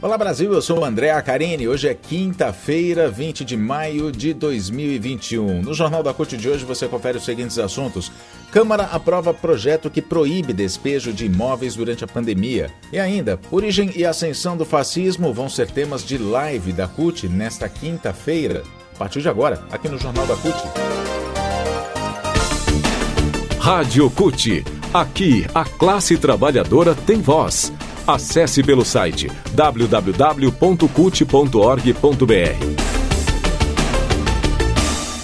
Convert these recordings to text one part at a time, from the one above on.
Olá Brasil, eu sou o André Acarini. Hoje é quinta-feira, 20 de maio de 2021. No Jornal da CUT de hoje você confere os seguintes assuntos. Câmara aprova projeto que proíbe despejo de imóveis durante a pandemia. E ainda, origem e ascensão do fascismo vão ser temas de live da CUT nesta quinta-feira. A partir de agora, aqui no Jornal da CUT. Rádio CUT. Aqui, a classe trabalhadora tem voz. Acesse pelo site www.cult.org.br.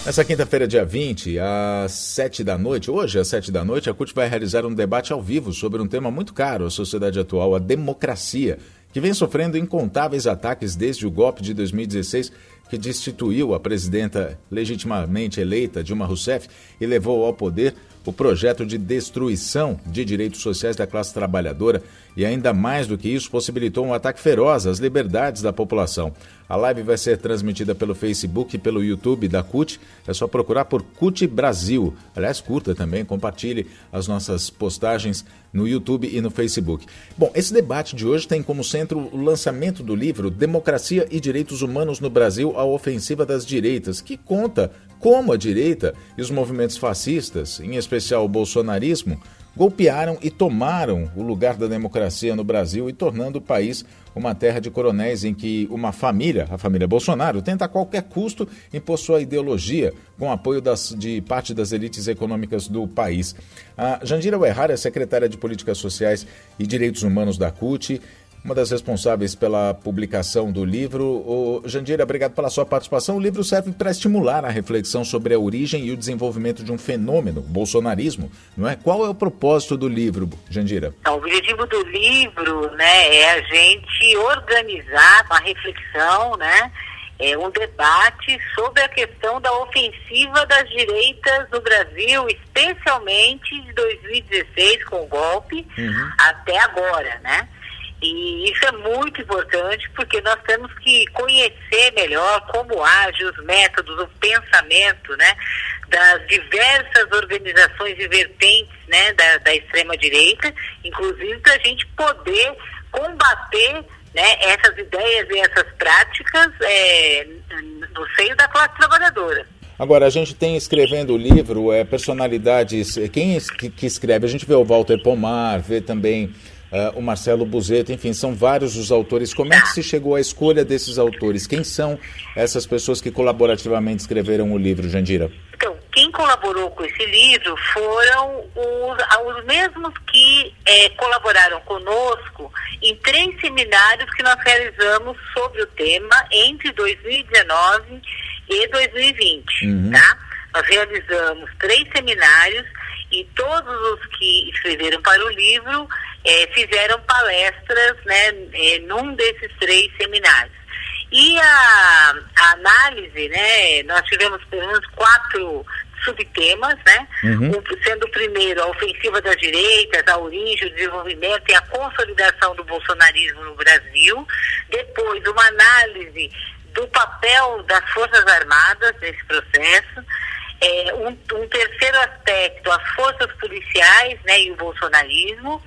Nessa quinta-feira, dia 20, às 7 da noite, hoje às 7 da noite, a CUT vai realizar um debate ao vivo sobre um tema muito caro à sociedade atual, a democracia, que vem sofrendo incontáveis ataques desde o golpe de 2016 que destituiu a presidenta legitimamente eleita Dilma Rousseff e levou ao poder o projeto de destruição de direitos sociais da classe trabalhadora e, ainda mais do que isso, possibilitou um ataque feroz às liberdades da população. A live vai ser transmitida pelo Facebook e pelo YouTube da CUT. É só procurar por CUT Brasil. Aliás, curta também, compartilhe as nossas postagens no YouTube e no Facebook. Bom, esse debate de hoje tem como centro o lançamento do livro Democracia e Direitos Humanos no Brasil, a ofensiva das direitas, que conta como a direita e os movimentos fascistas, em especial o bolsonarismo, golpearam e tomaram o lugar da democracia no Brasil e tornando o país uma terra de coronéis em que uma família, a família Bolsonaro, tenta a qualquer custo impor sua ideologia com apoio das, de parte das elites econômicas do país. A Jandira Uerrara é secretária de Políticas Sociais e Direitos Humanos da CUT uma das responsáveis pela publicação do livro. O Jandira, obrigado pela sua participação. O livro serve para estimular a reflexão sobre a origem e o desenvolvimento de um fenômeno, o bolsonarismo, não é? Qual é o propósito do livro, Jandira? Então, o objetivo do livro, né, é a gente organizar uma reflexão, né, é um debate sobre a questão da ofensiva das direitas no Brasil, especialmente de 2016 com o golpe uhum. até agora, né? E isso é muito importante porque nós temos que conhecer melhor como age os métodos, o pensamento, né, das diversas organizações e vertentes, né, da, da extrema direita, inclusive para a gente poder combater né, essas ideias e essas práticas é, no seio da classe trabalhadora. Agora, a gente tem escrevendo o livro é, personalidades, quem que, que escreve? A gente vê o Walter Pomar, vê também uh, o Marcelo Buzeto, enfim, são vários os autores. Como é que se chegou à escolha desses autores? Quem são essas pessoas que colaborativamente escreveram o livro, Jandira? Então, quem colaborou com esse livro foram os, os mesmos que é, colaboraram conosco em três seminários que nós realizamos sobre o tema entre 2019 e 2020, uhum. tá? Nós realizamos três seminários e todos os que escreveram para o livro é, fizeram palestras né, é, num desses três seminários. E a, a, análise, né, nós tivemos pelo menos quatro subtemas, né? Uhum. sendo o primeiro a ofensiva das direitas, a origem, o desenvolvimento e a consolidação do bolsonarismo no Brasil. Depois, uma análise do papel das Forças Armadas nesse processo. É, um, um terceiro aspecto, as forças policiais né, e o bolsonarismo.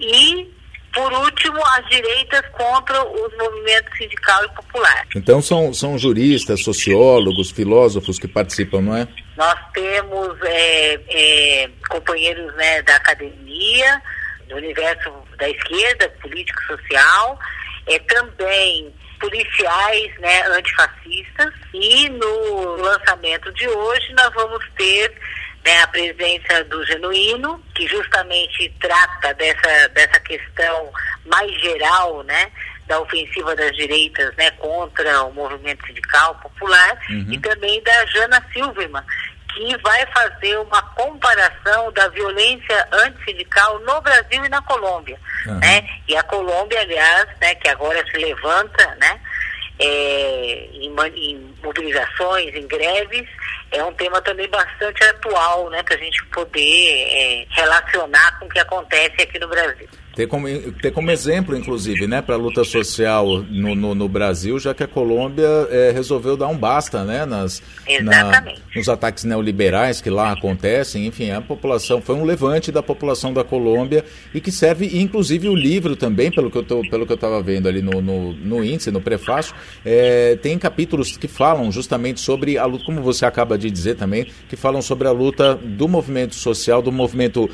E, por último, as direitas contra os movimentos sindical e popular. Então são, são juristas, sociólogos, filósofos que participam, não é? Nós temos é, é, companheiros né, da academia, do universo da esquerda, político-social, é, também policiais né, antifascistas e no lançamento de hoje nós vamos ter né, a presença do genuíno, que justamente trata dessa, dessa questão mais geral, né, da ofensiva das direitas, né, contra o movimento sindical popular, uhum. e também da Jana Silverman, que vai fazer uma comparação da violência antissindical no Brasil e na Colômbia, uhum. né? E a Colômbia, aliás, né, que agora se levanta, né, é, em, em, mobilizações, em greves, é um tema também bastante atual, né, para a gente poder é, relacionar com o que acontece aqui no Brasil. Ter como, ter como exemplo, inclusive, né, para a luta social no, no, no, Brasil, já que a Colômbia é, resolveu dar um basta né, nas, na, nos ataques neoliberais que lá acontecem. Enfim, a população foi um levante da população da Colômbia e que serve, inclusive, o livro também, pelo que eu estava vendo ali no, no, no, índice, no prefácio, é, tem capítulos que falam justamente sobre a luta, como você acaba de dizer também, que falam sobre a luta do movimento social, do movimento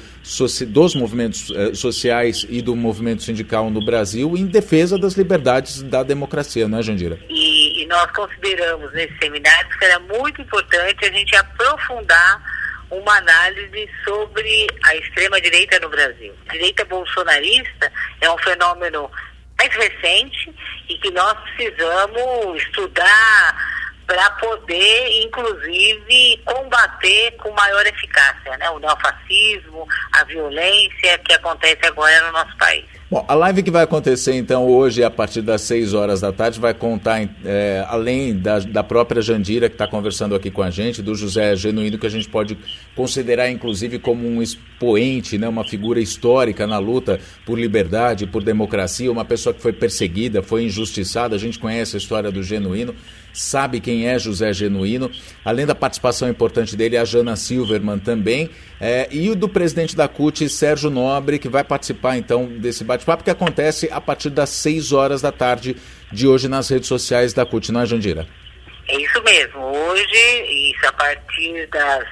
dos movimentos eh, sociais e do movimento sindical no Brasil em defesa das liberdades da democracia, não é, Jandira? E, e nós consideramos nesse seminário que era muito importante a gente aprofundar uma análise sobre a extrema-direita no Brasil. A direita bolsonarista é um fenômeno mais recente e que nós precisamos estudar para poder, inclusive, combater com maior eficácia né, o neofascismo, a violência que acontece agora no nosso país. Bom, a live que vai acontecer então hoje, a partir das 6 horas da tarde, vai contar, é, além da, da própria Jandira, que está conversando aqui com a gente, do José Genuíno, que a gente pode considerar inclusive como um expoente, né, uma figura histórica na luta por liberdade, por democracia, uma pessoa que foi perseguida, foi injustiçada. A gente conhece a história do Genuíno, sabe quem é José Genuíno. Além da participação importante dele, a Jana Silverman também, é, e o do presidente da CUT, Sérgio Nobre, que vai participar então desse bate-papo que acontece a partir das 6 horas da tarde de hoje nas redes sociais da CUT, não é, Jandira? É isso mesmo. Hoje, isso a partir das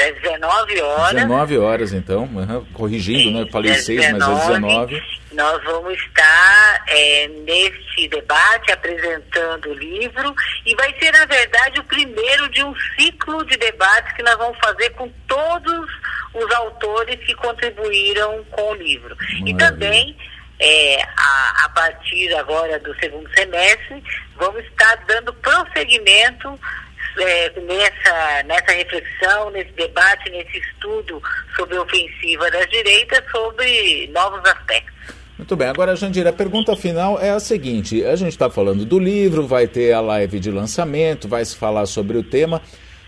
das 19 horas. 19 horas, então, uhum, corrigindo, Sim, né? Falei 6, mas é 19. Nós vamos estar é, neste debate apresentando o livro e vai ser, na verdade, o primeiro de um ciclo de debates que nós vamos fazer com todos os autores que contribuíram com o livro. Maravilha. E também, é, a, a partir agora do segundo semestre, vamos estar dando prosseguimento é, nessa, nessa reflexão, nesse debate, nesse estudo sobre a ofensiva das direitas, sobre novos aspectos. Muito bem, agora, Jandira, a pergunta final é a seguinte: a gente está falando do livro, vai ter a live de lançamento, vai se falar sobre o tema.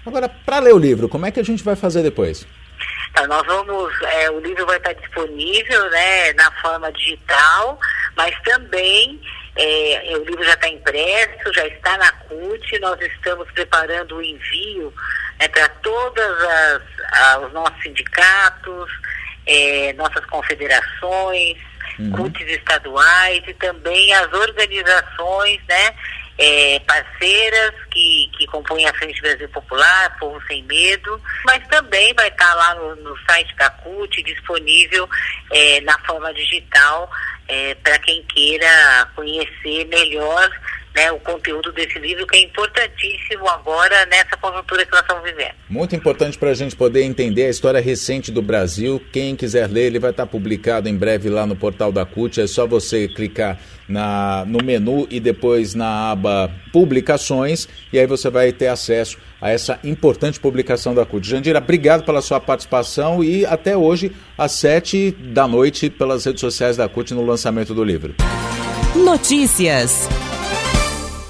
Agora, para ler o livro, como é que a gente vai fazer depois? Então, nós vamos, é, o livro vai estar disponível né, na forma digital, mas também é, o livro já está impresso, já está na CUT, nós estamos preparando o envio né, para todos os nossos sindicatos, é, nossas confederações, uhum. CUTs estaduais e também as organizações né, é, parceiras que, que compõem a Frente Brasil Popular, Povo Sem Medo, mas também vai estar lá no, no site da CUT disponível é, na forma digital é, para quem queira conhecer melhor né, o conteúdo desse livro, que é importantíssimo agora nessa conjuntura que nós estamos vivendo. Muito importante para a gente poder entender a história recente do Brasil. Quem quiser ler, ele vai estar publicado em breve lá no portal da CUT. É só você clicar na, no menu e depois na aba Publicações, e aí você vai ter acesso a essa importante publicação da CUT. Jandira, obrigado pela sua participação e até hoje, às sete da noite, pelas redes sociais da CUT no lançamento do livro. Notícias.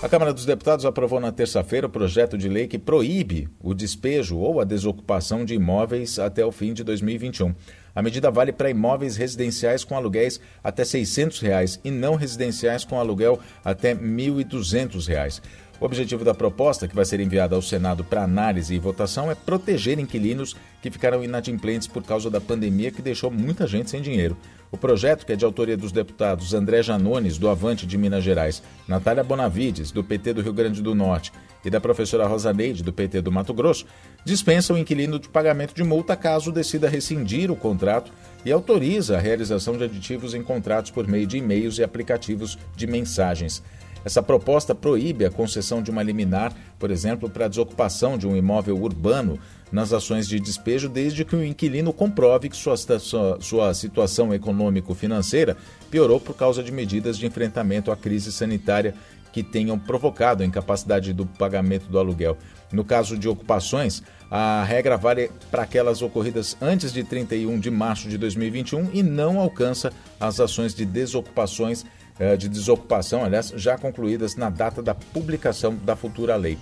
A Câmara dos Deputados aprovou na terça-feira o projeto de lei que proíbe o despejo ou a desocupação de imóveis até o fim de 2021. A medida vale para imóveis residenciais com aluguéis até 600 reais e não residenciais com aluguel até 1.200 reais. O objetivo da proposta, que vai ser enviada ao Senado para análise e votação, é proteger inquilinos que ficaram inadimplentes por causa da pandemia que deixou muita gente sem dinheiro. O projeto, que é de autoria dos deputados André Janones, do Avante de Minas Gerais, Natália Bonavides, do PT do Rio Grande do Norte, e da professora Rosa Neide, do PT do Mato Grosso, dispensa o inquilino de pagamento de multa caso decida rescindir o contrato e autoriza a realização de aditivos em contratos por meio de e-mails e aplicativos de mensagens. Essa proposta proíbe a concessão de uma liminar, por exemplo, para a desocupação de um imóvel urbano nas ações de despejo, desde que o inquilino comprove que sua, sua, sua situação econômico-financeira piorou por causa de medidas de enfrentamento à crise sanitária que tenham provocado a incapacidade do pagamento do aluguel. No caso de ocupações, a regra vale para aquelas ocorridas antes de 31 de março de 2021 e não alcança as ações de desocupações de desocupação, aliás, já concluídas na data da publicação da futura lei.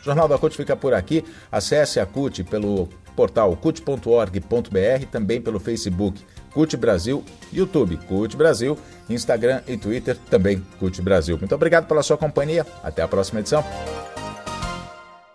O Jornal da CUT fica por aqui. Acesse a CUT pelo portal cut.org.br, também pelo Facebook CUT Brasil, YouTube CUT Brasil, Instagram e Twitter também CUT Brasil. Muito obrigado pela sua companhia. Até a próxima edição.